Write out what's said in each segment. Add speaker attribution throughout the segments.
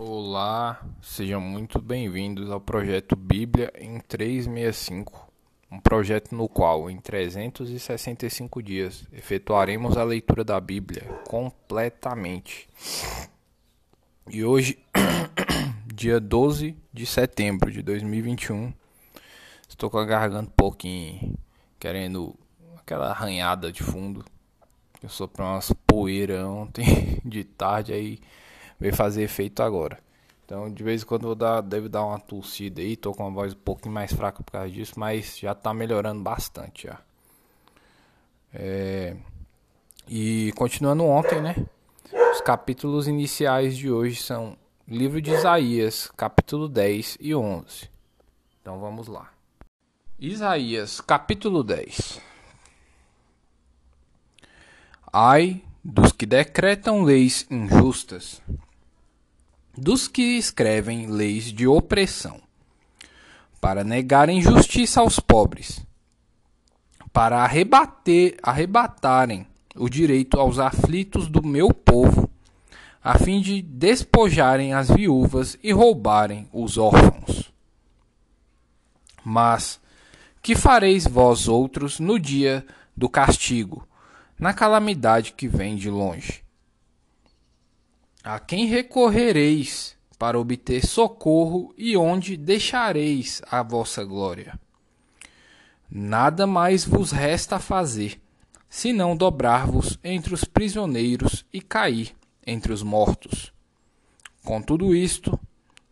Speaker 1: Olá, sejam muito bem-vindos ao projeto Bíblia em 365, um projeto no qual, em 365 dias, efetuaremos a leitura da Bíblia completamente. E hoje, dia 12 de setembro de 2021, estou com a garganta um pouquinho querendo aquela arranhada de fundo. Eu para umas poeira ontem de tarde aí veio fazer efeito agora. Então, de vez em quando eu dar, devo dar uma tossida aí, tô com a voz um pouquinho mais fraca por causa disso, mas já tá melhorando bastante já. É... E continuando ontem, né? Os capítulos iniciais de hoje são livro de Isaías, capítulo 10 e 11. Então vamos lá. Isaías, capítulo 10. Ai dos que decretam leis injustas dos que escrevem leis de opressão, para negarem justiça aos pobres, para arrebater, arrebatarem o direito aos aflitos do meu povo, a fim de despojarem as viúvas e roubarem os órfãos. Mas que fareis vós outros no dia do castigo, na calamidade que vem de longe? A quem recorrereis para obter socorro e onde deixareis a vossa glória? Nada mais vos resta fazer, senão dobrar-vos entre os prisioneiros e cair entre os mortos. Com tudo isto,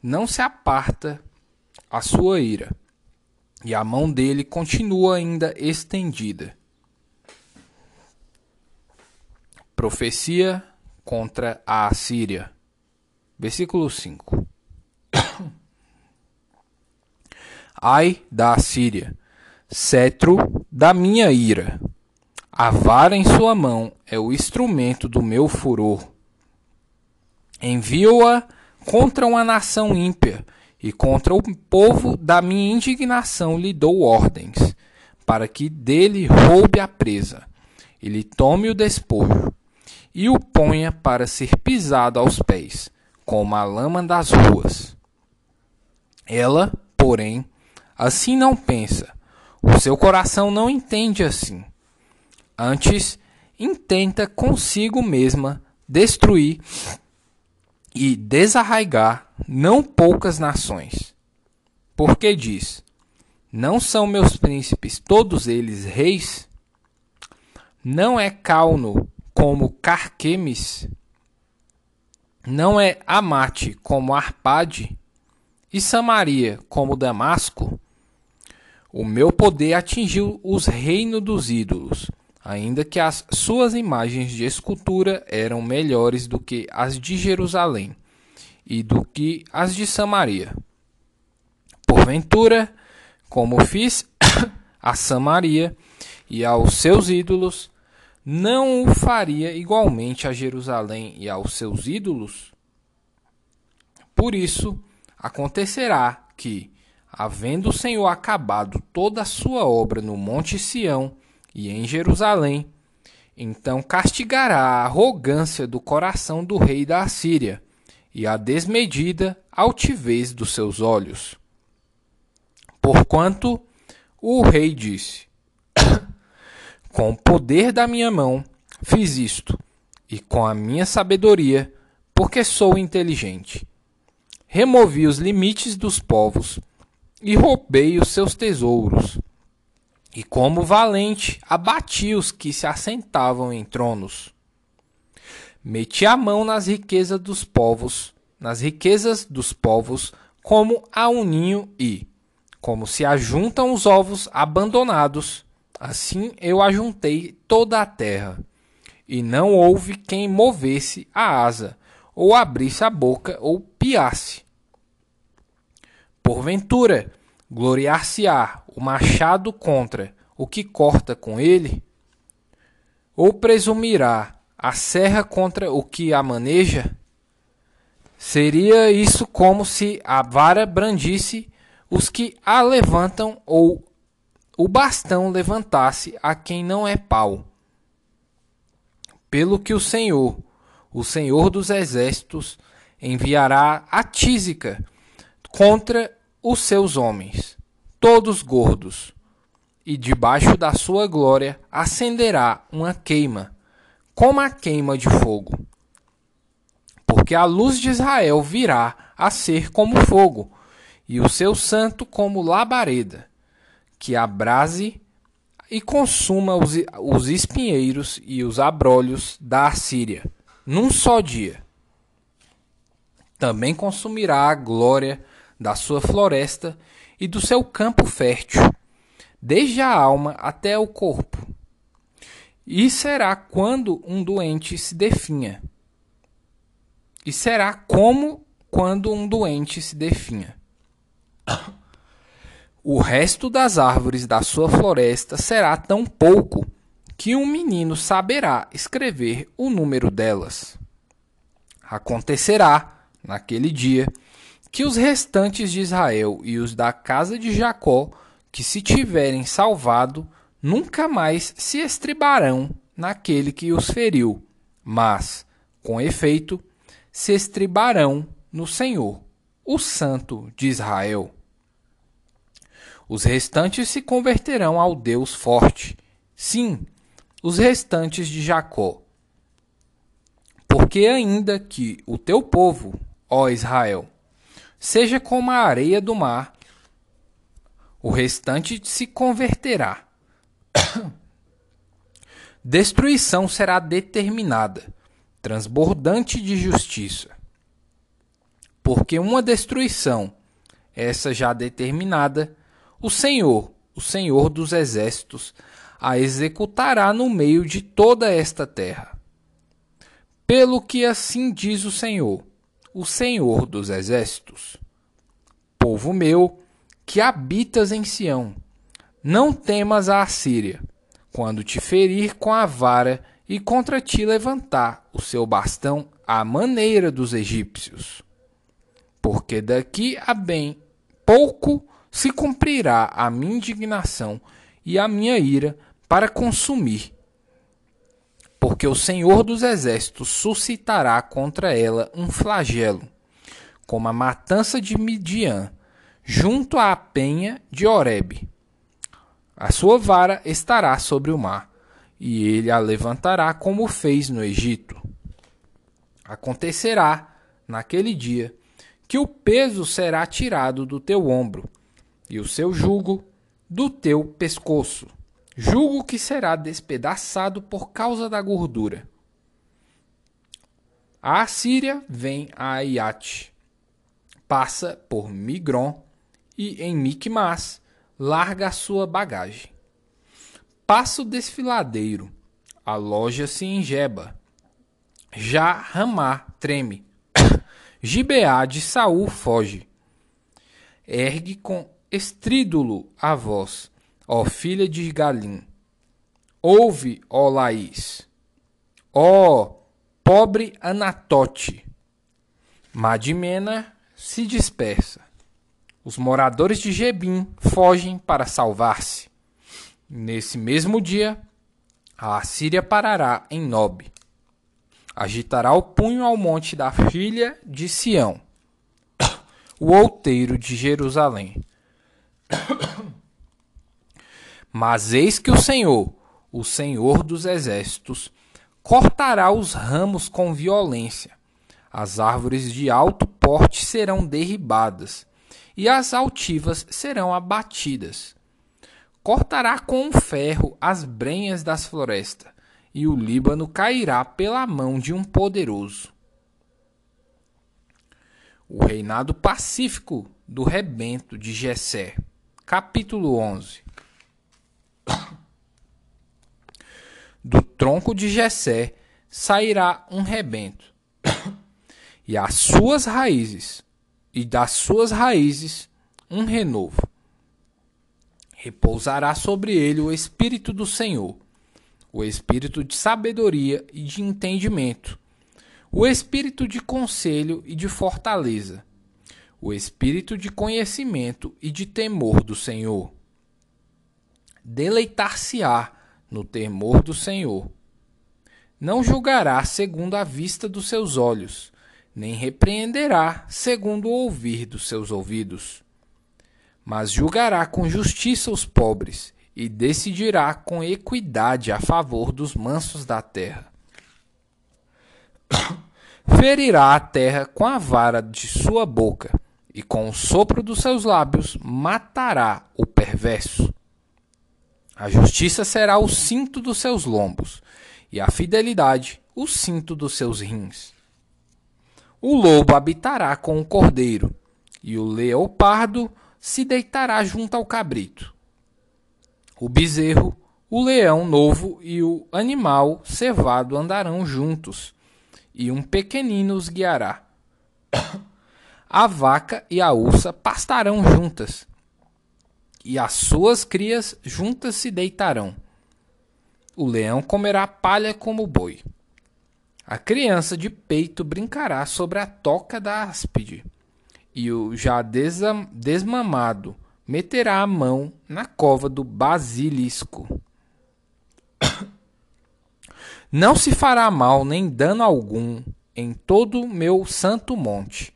Speaker 1: não se aparta a sua ira, e a mão dele continua ainda estendida. Profecia contra a Assíria. Versículo 5. Ai da Assíria, cetro da minha ira. A vara em sua mão é o instrumento do meu furor. Envio-a contra uma nação ímpia, e contra o povo da minha indignação lhe dou ordens, para que dele roube a presa, e lhe tome o despojo e o ponha para ser pisado aos pés, como a lama das ruas. Ela, porém, assim não pensa, o seu coração não entende assim. Antes, intenta consigo mesma destruir e desarraigar não poucas nações. Porque diz: Não são meus príncipes todos eles reis? Não é Cauno como Carquemes, não é Amate como Arpade, e Samaria como Damasco? O meu poder atingiu os reinos dos ídolos, ainda que as suas imagens de escultura eram melhores do que as de Jerusalém e do que as de Samaria. Porventura, como fiz a Samaria e aos seus ídolos, não o faria igualmente a Jerusalém e aos seus ídolos? Por isso, acontecerá que, havendo o Senhor acabado toda a sua obra no Monte Sião e em Jerusalém, então castigará a arrogância do coração do rei da Assíria e a desmedida altivez dos seus olhos. Porquanto o rei disse: com o poder da minha mão fiz isto, e com a minha sabedoria, porque sou inteligente. Removi os limites dos povos e roubei os seus tesouros. E como valente, abati os que se assentavam em tronos. Meti a mão nas riquezas dos povos, nas riquezas dos povos, como a um ninho e, como se ajuntam os ovos abandonados, Assim eu ajuntei toda a terra, e não houve quem movesse a asa, ou abrisse a boca, ou piasse. Porventura, gloriar-se-á o machado contra o que corta com ele? Ou presumirá a serra contra o que a maneja? Seria isso como se a vara brandisse os que a levantam ou o bastão levantasse a quem não é pau. Pelo que o Senhor, o Senhor dos exércitos, enviará a tísica contra os seus homens, todos gordos, e debaixo da sua glória acenderá uma queima, como a queima de fogo. Porque a luz de Israel virá a ser como fogo, e o seu santo como labareda, que abrase e consuma os, os espinheiros e os abrolhos da Assíria, num só dia. Também consumirá a glória da sua floresta e do seu campo fértil, desde a alma até o corpo. E será quando um doente se definha. E será como quando um doente se definha. O resto das árvores da sua floresta será tão pouco que um menino saberá escrever o número delas. Acontecerá, naquele dia, que os restantes de Israel e os da casa de Jacó, que se tiverem salvado, nunca mais se estribarão naquele que os feriu, mas, com efeito, se estribarão no Senhor, o Santo de Israel. Os restantes se converterão ao Deus forte. Sim, os restantes de Jacó. Porque ainda que o teu povo, ó Israel, seja como a areia do mar, o restante se converterá. Destruição será determinada, transbordante de justiça. Porque uma destruição, essa já determinada, o Senhor, o Senhor dos exércitos, a executará no meio de toda esta terra. Pelo que assim diz o Senhor, o Senhor dos exércitos: Povo meu, que habitas em Sião, não temas a Assíria, quando te ferir com a vara e contra ti levantar o seu bastão à maneira dos egípcios. Porque daqui a bem pouco se cumprirá a minha indignação e a minha ira para consumir. Porque o Senhor dos Exércitos suscitará contra ela um flagelo, como a matança de Midian, junto à penha de Horebe. A sua vara estará sobre o mar, e ele a levantará como fez no Egito. Acontecerá, naquele dia, que o peso será tirado do teu ombro, e o seu jugo do teu pescoço, jugo que será despedaçado por causa da gordura. A Assíria vem a Iate, passa por Migron e em Micmas larga a sua bagagem. Passa o desfiladeiro, aloja-se em Jeba. Já Ramá treme, Gibeá de Saul foge. Ergue com estrídulo a voz, ó filha de Galim. Ouve, ó Laís. Ó pobre Anatote. Madimena se dispersa. Os moradores de Gebim fogem para salvar-se. Nesse mesmo dia, a Assíria parará em Nob. Agitará o punho ao monte da filha de Sião, o outeiro de Jerusalém. Mas eis que o Senhor, o Senhor dos exércitos, cortará os ramos com violência. As árvores de alto porte serão derribadas, e as altivas serão abatidas. Cortará com um ferro as brenhas das florestas, e o Líbano cairá pela mão de um poderoso. O reinado pacífico do rebento de Jessé capítulo 11. Do tronco de Jessé sairá um rebento, e as suas raízes, e das suas raízes um renovo. Repousará sobre ele o espírito do Senhor, o espírito de sabedoria e de entendimento, o espírito de conselho e de fortaleza o espírito de conhecimento e de temor do Senhor. Deleitar-se-á no temor do Senhor. Não julgará segundo a vista dos seus olhos, nem repreenderá segundo o ouvir dos seus ouvidos. Mas julgará com justiça os pobres e decidirá com equidade a favor dos mansos da terra. Ferirá a terra com a vara de sua boca, e com o sopro dos seus lábios matará o perverso. A justiça será o cinto dos seus lombos, e a fidelidade o cinto dos seus rins. O lobo habitará com o cordeiro, e o leopardo se deitará junto ao cabrito. O bezerro, o leão novo e o animal cevado andarão juntos, e um pequenino os guiará. A vaca e a ursa pastarão juntas, e as suas crias juntas se deitarão. O leão comerá palha como o boi. A criança de peito brincará sobre a toca da áspide, e o já desmamado meterá a mão na cova do basilisco. Não se fará mal nem dano algum em todo o meu santo monte,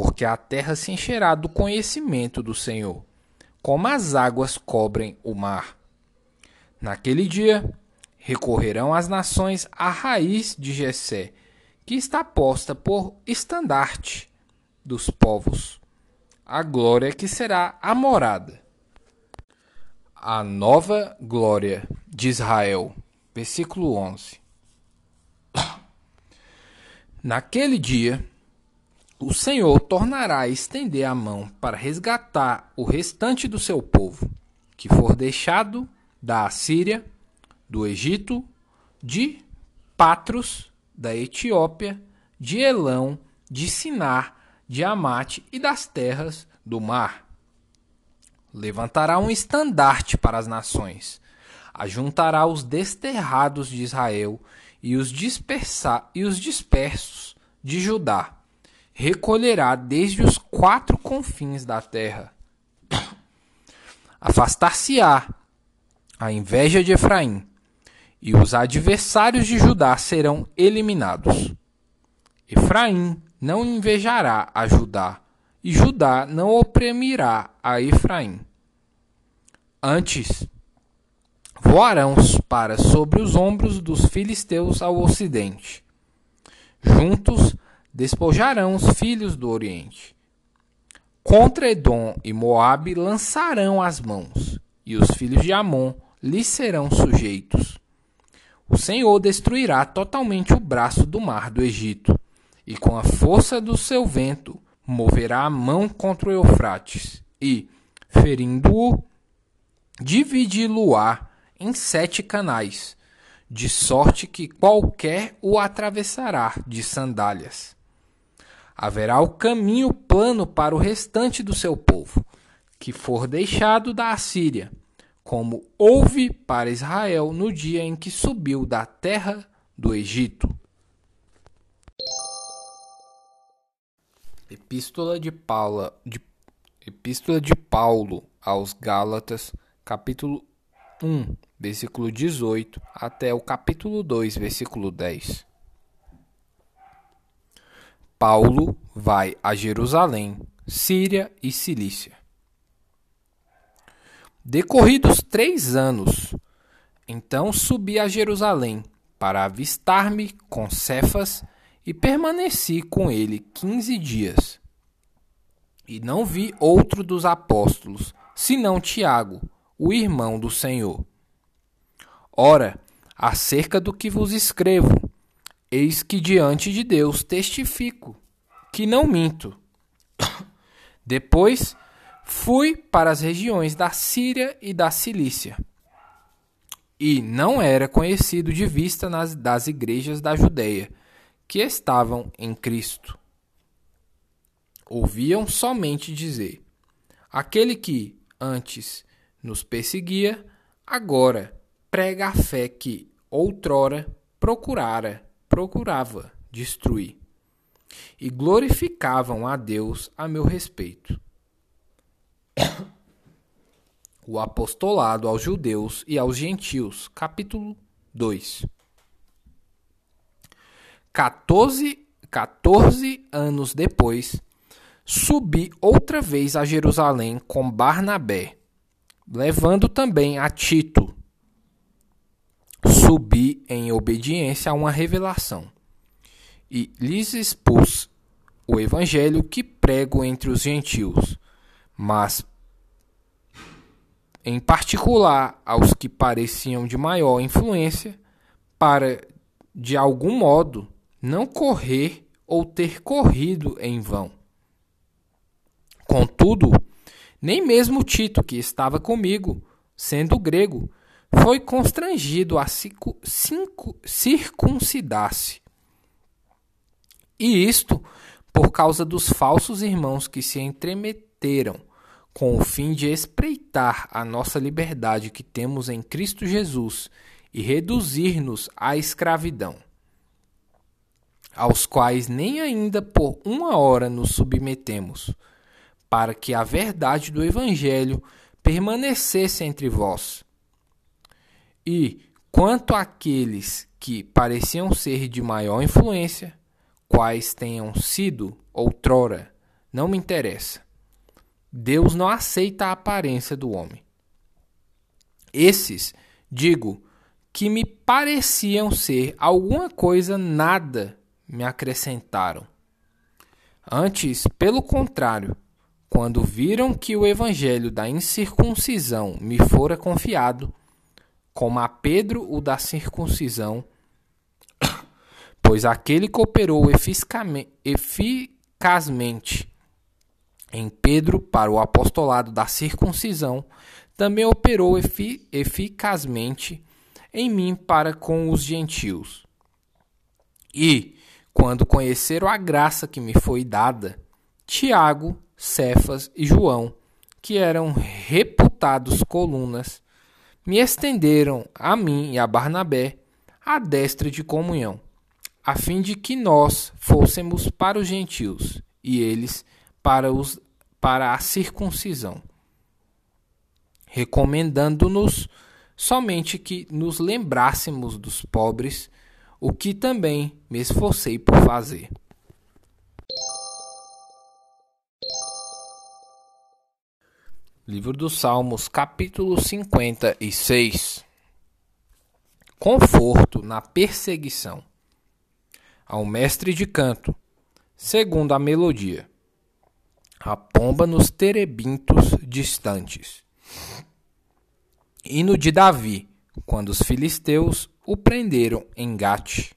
Speaker 1: porque a terra se encherá do conhecimento do Senhor, como as águas cobrem o mar. Naquele dia Recorrerão as nações à raiz de Jessé, que está posta por estandarte dos povos, a glória que será a morada. A nova glória de Israel. Versículo 11. Naquele dia, o Senhor tornará a estender a mão para resgatar o restante do seu povo, que for deixado da Assíria do Egito, de Patros, da Etiópia, de Elão, de Sinar, de Amate e das terras do mar. Levantará um estandarte para as nações, ajuntará os desterrados de Israel e os, dispersar, e os dispersos de Judá. Recolherá desde os quatro confins da terra. Afastar-se-á a inveja de Efraim, e os adversários de Judá serão eliminados. Efraim não invejará a Judá, e Judá não oprimirá a Efraim. Antes, voarão para sobre os ombros dos filisteus ao ocidente. Juntos despojarão os filhos do oriente. Contra Edom e Moabe lançarão as mãos, e os filhos de Amon lhes serão sujeitos. O Senhor destruirá totalmente o braço do mar do Egito, e com a força do seu vento moverá a mão contra o Eufrates, e, ferindo-o, dividi-lo-á em sete canais, de sorte que qualquer o atravessará de sandálias. Haverá o caminho plano para o restante do seu povo, que for deixado da Assíria, como houve para Israel no dia em que subiu da terra do Egito. Epístola de Paulo, de, Epístola de Paulo aos Gálatas, capítulo 1, versículo 18, até o capítulo 2, versículo 10. Paulo vai a Jerusalém, Síria e Cilícia. Decorridos três anos, então subi a Jerusalém para avistar-me com Cefas e permaneci com ele quinze dias. E não vi outro dos apóstolos, senão Tiago, o irmão do Senhor. Ora, acerca do que vos escrevo, eis que diante de Deus testifico, que não minto. Depois Fui para as regiões da Síria e da Cilícia. E não era conhecido de vista nas, das igrejas da Judéia, que estavam em Cristo. Ouviam somente dizer: Aquele que antes nos perseguia, agora prega a fé que outrora procurara, procurava destruir. E glorificavam a Deus a meu respeito o apostolado aos judeus e aos gentios, capítulo 2. 14, 14 anos depois, subi outra vez a Jerusalém com Barnabé, levando também a Tito. Subi em obediência a uma revelação e lhes expus o evangelho que prego entre os gentios, mas em particular aos que pareciam de maior influência, para de algum modo não correr ou ter corrido em vão. Contudo, nem mesmo Tito, que estava comigo, sendo grego, foi constrangido a circuncidar-se. E isto por causa dos falsos irmãos que se entremeteram com o fim de espreitar a nossa liberdade que temos em Cristo Jesus e reduzir-nos à escravidão, aos quais nem ainda por uma hora nos submetemos, para que a verdade do Evangelho permanecesse entre vós. E, quanto àqueles que pareciam ser de maior influência, quais tenham sido outrora, não me interessa. Deus não aceita a aparência do homem. Esses, digo, que me pareciam ser alguma coisa, nada me acrescentaram. Antes, pelo contrário, quando viram que o evangelho da incircuncisão me fora confiado, como a Pedro o da circuncisão, pois aquele que operou eficazmente em Pedro para o apostolado da circuncisão, também operou eficazmente em mim para com os gentios. E, quando conheceram a graça que me foi dada, Tiago, Cefas e João, que eram reputados colunas, me estenderam a mim e a Barnabé a destra de comunhão a fim de que nós fôssemos para os gentios e eles para, os, para a circuncisão, recomendando-nos somente que nos lembrássemos dos pobres, o que também me esforcei por fazer. Livro dos Salmos, capítulo 56 Conforto na perseguição ao mestre de canto, segundo a melodia. A pomba nos terebintos distantes. Hino de Davi, quando os filisteus o prenderam em Gate.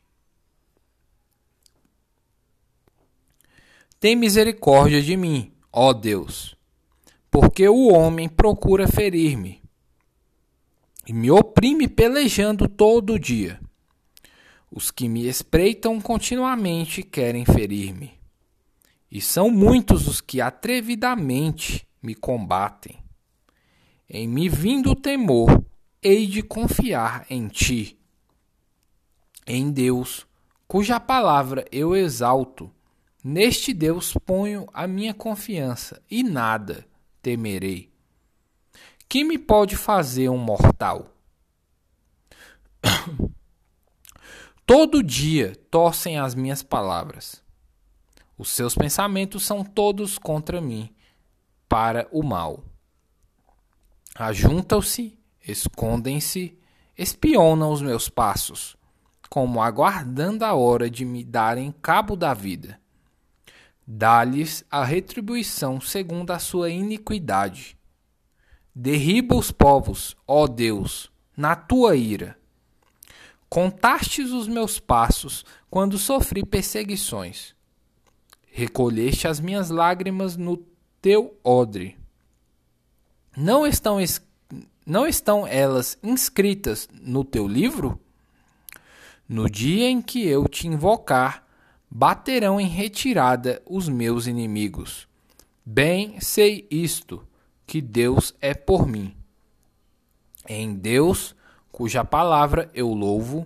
Speaker 1: Tem misericórdia de mim, ó Deus, porque o homem procura ferir-me e me oprime pelejando todo o dia. Os que me espreitam continuamente querem ferir-me. E são muitos os que atrevidamente me combatem. Em me vindo o temor, hei de confiar em ti. Em Deus, cuja palavra eu exalto, neste Deus ponho a minha confiança e nada temerei. Que me pode fazer um mortal? Todo dia torcem as minhas palavras. Os seus pensamentos são todos contra mim, para o mal. Ajuntam-se, escondem-se, espionam os meus passos, como aguardando a hora de me darem cabo da vida. Dá-lhes a retribuição segundo a sua iniquidade. Derriba os povos, ó Deus, na tua ira Contastes os meus passos quando sofri perseguições. Recolheste as minhas lágrimas no teu odre. Não estão, não estão elas inscritas no teu livro? No dia em que eu te invocar, baterão em retirada os meus inimigos. Bem sei isto, que Deus é por mim. Em Deus cuja palavra eu louvo,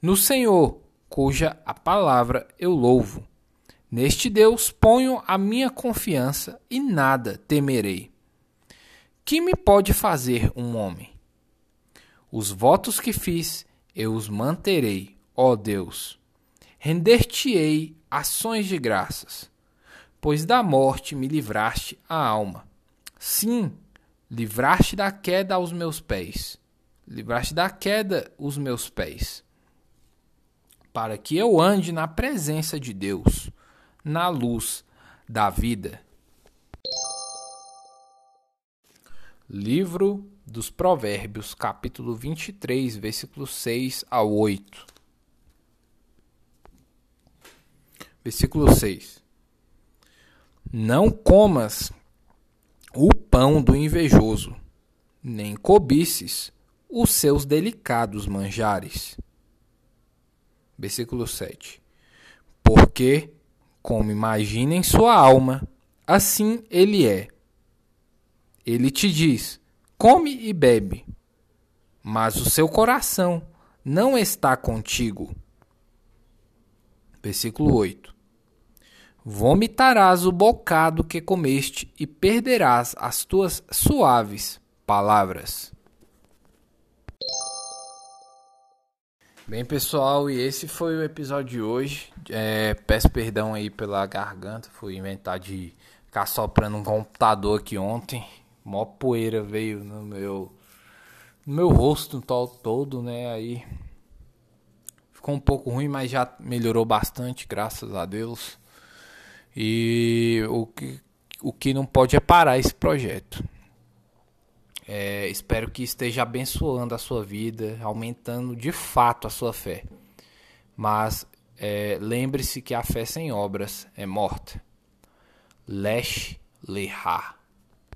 Speaker 1: no Senhor, cuja a palavra eu louvo. Neste Deus ponho a minha confiança e nada temerei. Que me pode fazer um homem? Os votos que fiz, eu os manterei, ó Deus. Render-te-ei ações de graças, pois da morte me livraste a alma. Sim, livraste da queda aos meus pés, livraste da queda os meus pés, para que eu ande na presença de Deus, na luz da vida. Livro dos Provérbios, capítulo 23, versículos 6 a 8. Versículo 6. Não comas o pão do invejoso, nem cobices os seus delicados manjares. Versículo 7. Porque, como imagina em sua alma, assim ele é. Ele te diz: come e bebe, mas o seu coração não está contigo. Versículo 8: Vomitarás o bocado que comeste e perderás as tuas suaves palavras. Bem, pessoal, e esse foi o episódio de hoje. É, peço perdão aí pela garganta, fui inventar de ficar soprando um computador aqui ontem mó poeira veio no meu no meu rosto todo, né? Aí ficou um pouco ruim, mas já melhorou bastante, graças a Deus. E o que, o que não pode é parar esse projeto. É, espero que esteja abençoando a sua vida, aumentando de fato a sua fé. Mas é, lembre-se que a fé sem obras é morta. Lesh lehar.